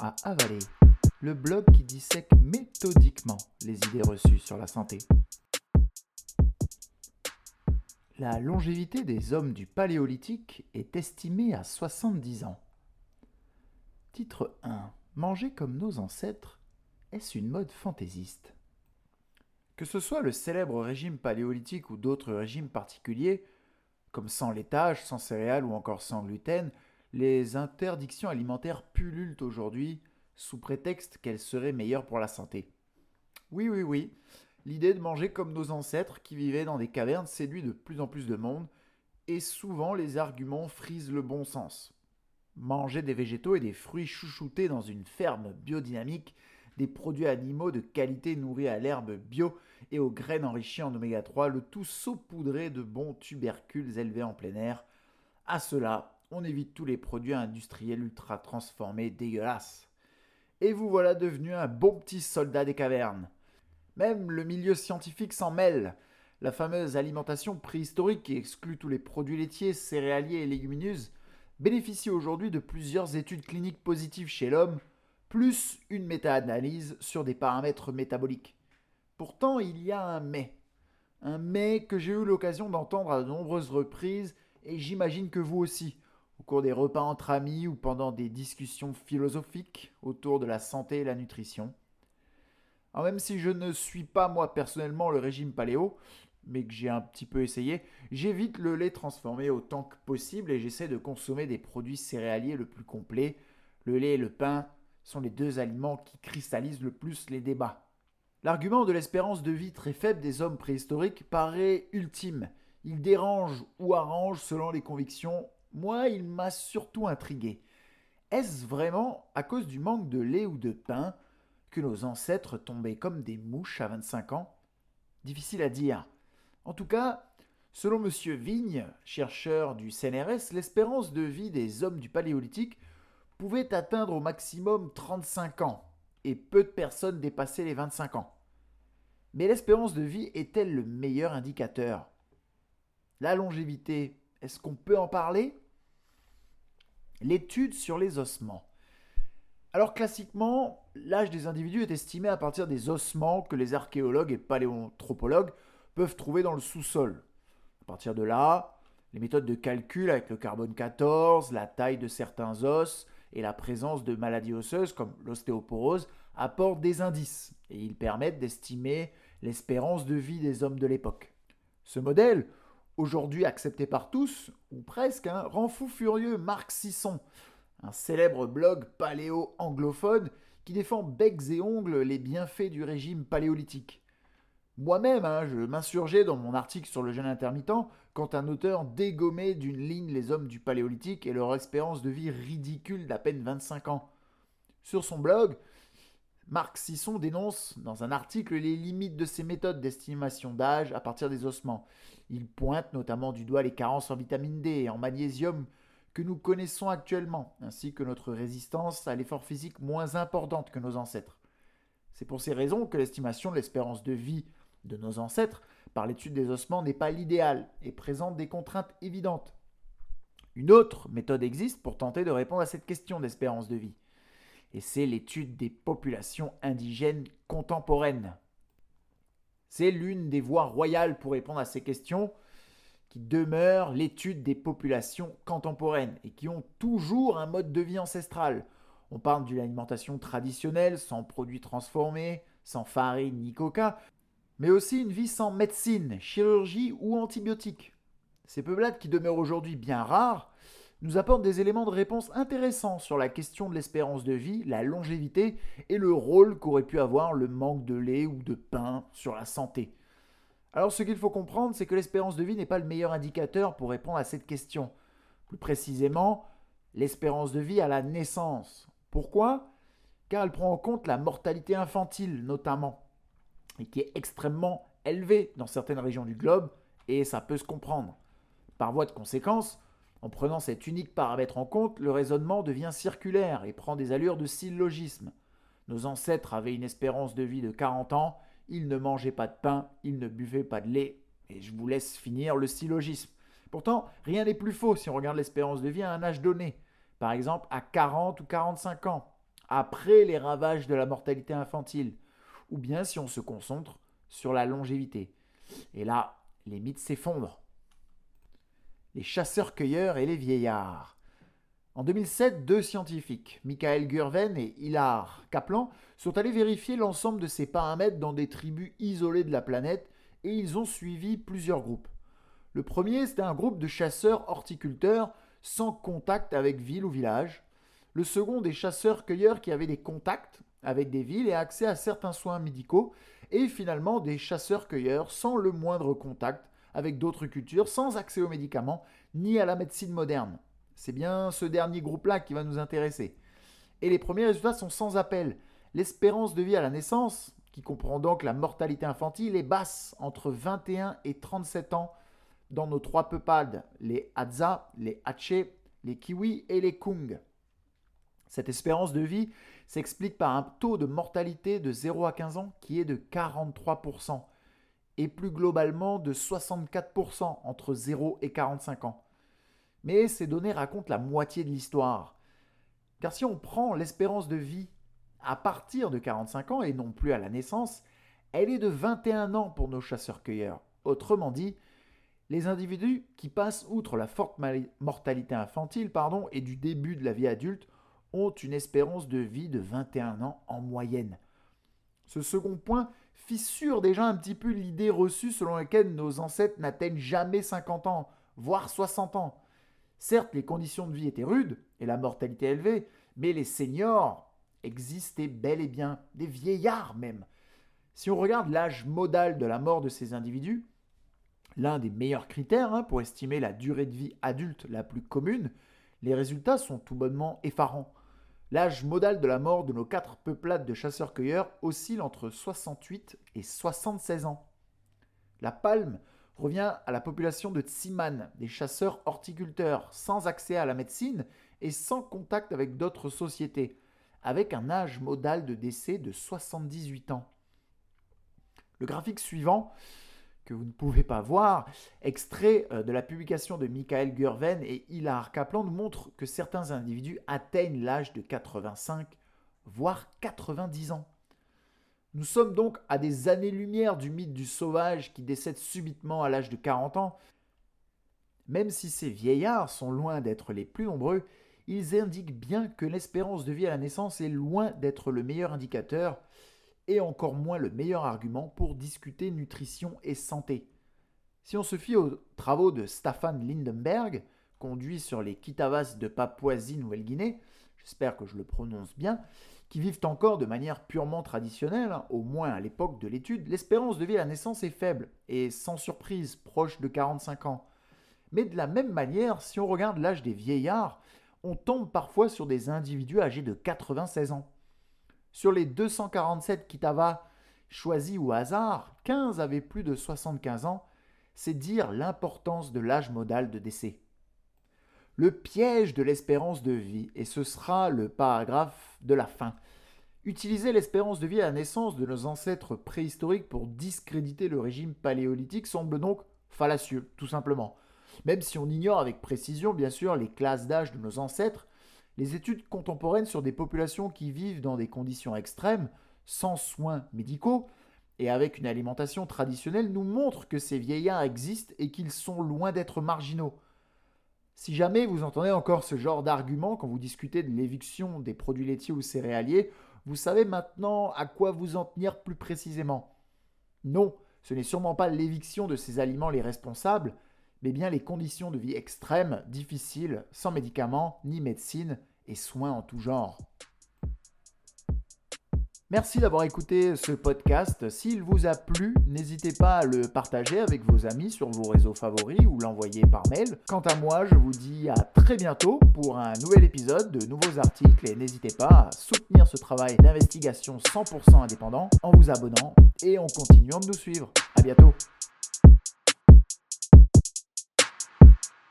à avaler, le blog qui dissèque méthodiquement les idées reçues sur la santé. La longévité des hommes du Paléolithique est estimée à 70 ans. Titre 1. Manger comme nos ancêtres, est-ce une mode fantaisiste? Que ce soit le célèbre régime paléolithique ou d'autres régimes particuliers, comme sans laitage, sans céréales ou encore sans gluten, les interdictions alimentaires pullulent aujourd'hui sous prétexte qu'elles seraient meilleures pour la santé. Oui, oui, oui, l'idée de manger comme nos ancêtres qui vivaient dans des cavernes séduit de plus en plus de monde, et souvent les arguments frisent le bon sens. Manger des végétaux et des fruits chouchoutés dans une ferme biodynamique, des produits animaux de qualité nourris à l'herbe bio et aux graines enrichies en oméga 3, le tout saupoudré de bons tubercules élevés en plein air. À cela, on évite tous les produits industriels ultra transformés dégueulasses. Et vous voilà devenu un bon petit soldat des cavernes. Même le milieu scientifique s'en mêle. La fameuse alimentation préhistorique qui exclut tous les produits laitiers, céréaliers et légumineuses bénéficie aujourd'hui de plusieurs études cliniques positives chez l'homme, plus une méta-analyse sur des paramètres métaboliques. Pourtant, il y a un mais. Un mais que j'ai eu l'occasion d'entendre à de nombreuses reprises, et j'imagine que vous aussi au cours des repas entre amis ou pendant des discussions philosophiques autour de la santé et la nutrition. Même si je ne suis pas moi personnellement le régime paléo, mais que j'ai un petit peu essayé, j'évite le lait transformé autant que possible et j'essaie de consommer des produits céréaliers le plus complets. Le lait et le pain sont les deux aliments qui cristallisent le plus les débats. L'argument de l'espérance de vie très faible des hommes préhistoriques paraît ultime. Il dérange ou arrange selon les convictions moi, il m'a surtout intrigué. Est-ce vraiment à cause du manque de lait ou de pain que nos ancêtres tombaient comme des mouches à 25 ans? Difficile à dire. En tout cas, selon M. Vigne, chercheur du CNRS, l'espérance de vie des hommes du Paléolithique pouvait atteindre au maximum 35 ans, et peu de personnes dépassaient les 25 ans. Mais l'espérance de vie est-elle le meilleur indicateur? La longévité, est-ce qu'on peut en parler? L'étude sur les ossements. Alors classiquement, l'âge des individus est estimé à partir des ossements que les archéologues et paléanthropologues peuvent trouver dans le sous-sol. À partir de là, les méthodes de calcul avec le carbone 14, la taille de certains os et la présence de maladies osseuses comme l'ostéoporose apportent des indices et ils permettent d'estimer l'espérance de vie des hommes de l'époque. Ce modèle, aujourd'hui accepté par tous, ou presque, hein, rend fou furieux Marc Sisson, un célèbre blog paléo-anglophone qui défend becs et ongles les bienfaits du régime paléolithique. Moi-même, hein, je m'insurgeais dans mon article sur le jeûne intermittent quand un auteur dégommait d'une ligne les hommes du paléolithique et leur espérance de vie ridicule d'à peine 25 ans. Sur son blog, Marc Sisson dénonce dans un article les limites de ces méthodes d'estimation d'âge à partir des ossements. Il pointe notamment du doigt les carences en vitamine D et en magnésium que nous connaissons actuellement, ainsi que notre résistance à l'effort physique moins importante que nos ancêtres. C'est pour ces raisons que l'estimation de l'espérance de vie de nos ancêtres par l'étude des ossements n'est pas l'idéal et présente des contraintes évidentes. Une autre méthode existe pour tenter de répondre à cette question d'espérance de vie et c'est l'étude des populations indigènes contemporaines. C'est l'une des voies royales pour répondre à ces questions qui demeure l'étude des populations contemporaines et qui ont toujours un mode de vie ancestral. On parle d'une alimentation traditionnelle, sans produits transformés, sans farine ni coca, mais aussi une vie sans médecine, chirurgie ou antibiotiques. Ces peuplades qui demeurent aujourd'hui bien rares nous apporte des éléments de réponse intéressants sur la question de l'espérance de vie, la longévité et le rôle qu'aurait pu avoir le manque de lait ou de pain sur la santé. Alors ce qu'il faut comprendre, c'est que l'espérance de vie n'est pas le meilleur indicateur pour répondre à cette question. Plus précisément, l'espérance de vie à la naissance. Pourquoi? Car elle prend en compte la mortalité infantile notamment, et qui est extrêmement élevée dans certaines régions du globe, et ça peut se comprendre. Par voie de conséquence, en prenant cet unique paramètre en compte, le raisonnement devient circulaire et prend des allures de syllogisme. Nos ancêtres avaient une espérance de vie de 40 ans, ils ne mangeaient pas de pain, ils ne buvaient pas de lait, et je vous laisse finir le syllogisme. Pourtant, rien n'est plus faux si on regarde l'espérance de vie à un âge donné, par exemple à 40 ou 45 ans. après les ravages de la mortalité infantile, ou bien si on se concentre sur la longévité. Et là, les mythes s'effondrent. Les chasseurs-cueilleurs et les vieillards. En 2007, deux scientifiques, Michael Gurven et Hilar Kaplan, sont allés vérifier l'ensemble de ces paramètres dans des tribus isolées de la planète et ils ont suivi plusieurs groupes. Le premier, c'était un groupe de chasseurs horticulteurs sans contact avec ville ou village. Le second, des chasseurs-cueilleurs qui avaient des contacts avec des villes et accès à certains soins médicaux. Et finalement, des chasseurs-cueilleurs sans le moindre contact avec d'autres cultures, sans accès aux médicaments ni à la médecine moderne. C'est bien ce dernier groupe-là qui va nous intéresser. Et les premiers résultats sont sans appel. L'espérance de vie à la naissance, qui comprend donc la mortalité infantile, est basse, entre 21 et 37 ans dans nos trois peuplades, les Hadza, les Hatché, les Kiwis et les Kung. Cette espérance de vie s'explique par un taux de mortalité de 0 à 15 ans qui est de 43% et plus globalement de 64% entre 0 et 45 ans. Mais ces données racontent la moitié de l'histoire. Car si on prend l'espérance de vie à partir de 45 ans et non plus à la naissance, elle est de 21 ans pour nos chasseurs-cueilleurs. Autrement dit, les individus qui passent outre la forte mortalité infantile pardon, et du début de la vie adulte ont une espérance de vie de 21 ans en moyenne. Ce second point fissure déjà un petit peu l'idée reçue selon laquelle nos ancêtres n'atteignent jamais 50 ans, voire 60 ans. Certes, les conditions de vie étaient rudes et la mortalité élevée, mais les seniors existaient bel et bien, des vieillards même. Si on regarde l'âge modal de la mort de ces individus, l'un des meilleurs critères hein, pour estimer la durée de vie adulte la plus commune, les résultats sont tout bonnement effarants. L'âge modal de la mort de nos quatre peuplades de chasseurs-cueilleurs oscille entre 68 et 76 ans. La palme revient à la population de Tsiman, des chasseurs horticulteurs, sans accès à la médecine et sans contact avec d'autres sociétés, avec un âge modal de décès de 78 ans. Le graphique suivant que vous ne pouvez pas voir, extrait euh, de la publication de Michael Gurven et Hilar Kaplan, montre que certains individus atteignent l'âge de 85, voire 90 ans. Nous sommes donc à des années-lumière du mythe du sauvage qui décède subitement à l'âge de 40 ans. Même si ces vieillards sont loin d'être les plus nombreux, ils indiquent bien que l'espérance de vie à la naissance est loin d'être le meilleur indicateur et encore moins le meilleur argument pour discuter nutrition et santé. Si on se fie aux travaux de Staffan Lindenberg, conduits sur les Kitavas de Papouasie-Nouvelle-Guinée, j'espère que je le prononce bien, qui vivent encore de manière purement traditionnelle, hein, au moins à l'époque de l'étude, l'espérance de vie à la naissance est faible et sans surprise proche de 45 ans. Mais de la même manière, si on regarde l'âge des vieillards, on tombe parfois sur des individus âgés de 96 ans. Sur les 247 Kitava choisis au hasard, 15 avaient plus de 75 ans, c'est dire l'importance de l'âge modal de décès. Le piège de l'espérance de vie, et ce sera le paragraphe de la fin. Utiliser l'espérance de vie à la naissance de nos ancêtres préhistoriques pour discréditer le régime paléolithique semble donc fallacieux, tout simplement. Même si on ignore avec précision, bien sûr, les classes d'âge de nos ancêtres, les études contemporaines sur des populations qui vivent dans des conditions extrêmes, sans soins médicaux, et avec une alimentation traditionnelle nous montrent que ces vieillards existent et qu'ils sont loin d'être marginaux. Si jamais vous entendez encore ce genre d'argument quand vous discutez de l'éviction des produits laitiers ou céréaliers, vous savez maintenant à quoi vous en tenir plus précisément. Non, ce n'est sûrement pas l'éviction de ces aliments les responsables, mais bien les conditions de vie extrêmes, difficiles, sans médicaments, ni médecine, et soins en tout genre. Merci d'avoir écouté ce podcast. S'il vous a plu, n'hésitez pas à le partager avec vos amis sur vos réseaux favoris ou l'envoyer par mail. Quant à moi, je vous dis à très bientôt pour un nouvel épisode de nouveaux articles et n'hésitez pas à soutenir ce travail d'investigation 100% indépendant en vous abonnant et en continuant de nous suivre. À bientôt.